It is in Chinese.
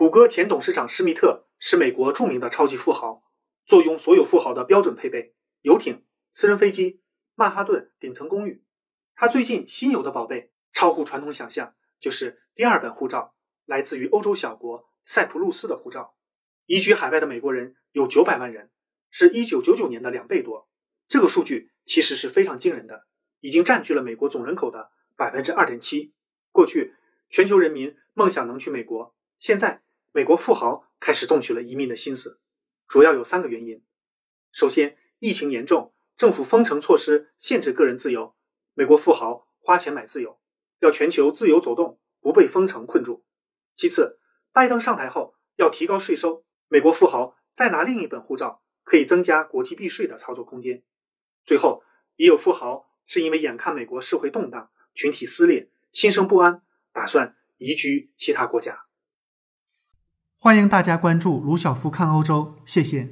谷歌前董事长施密特是美国著名的超级富豪，坐拥所有富豪的标准配备：游艇、私人飞机、曼哈顿顶层公寓。他最近新有的宝贝，超乎传统想象，就是第二本护照，来自于欧洲小国塞浦路斯的护照。移居海外的美国人有九百万人，是一九九九年的两倍多。这个数据其实是非常惊人的，已经占据了美国总人口的百分之二点七。过去，全球人民梦想能去美国，现在。美国富豪开始动起了移民的心思，主要有三个原因。首先，疫情严重，政府封城措施限制个人自由，美国富豪花钱买自由，要全球自由走动，不被封城困住。其次，拜登上台后要提高税收，美国富豪再拿另一本护照，可以增加国际避税的操作空间。最后，也有富豪是因为眼看美国社会动荡，群体撕裂，心生不安，打算移居其他国家。欢迎大家关注卢晓夫看欧洲，谢谢。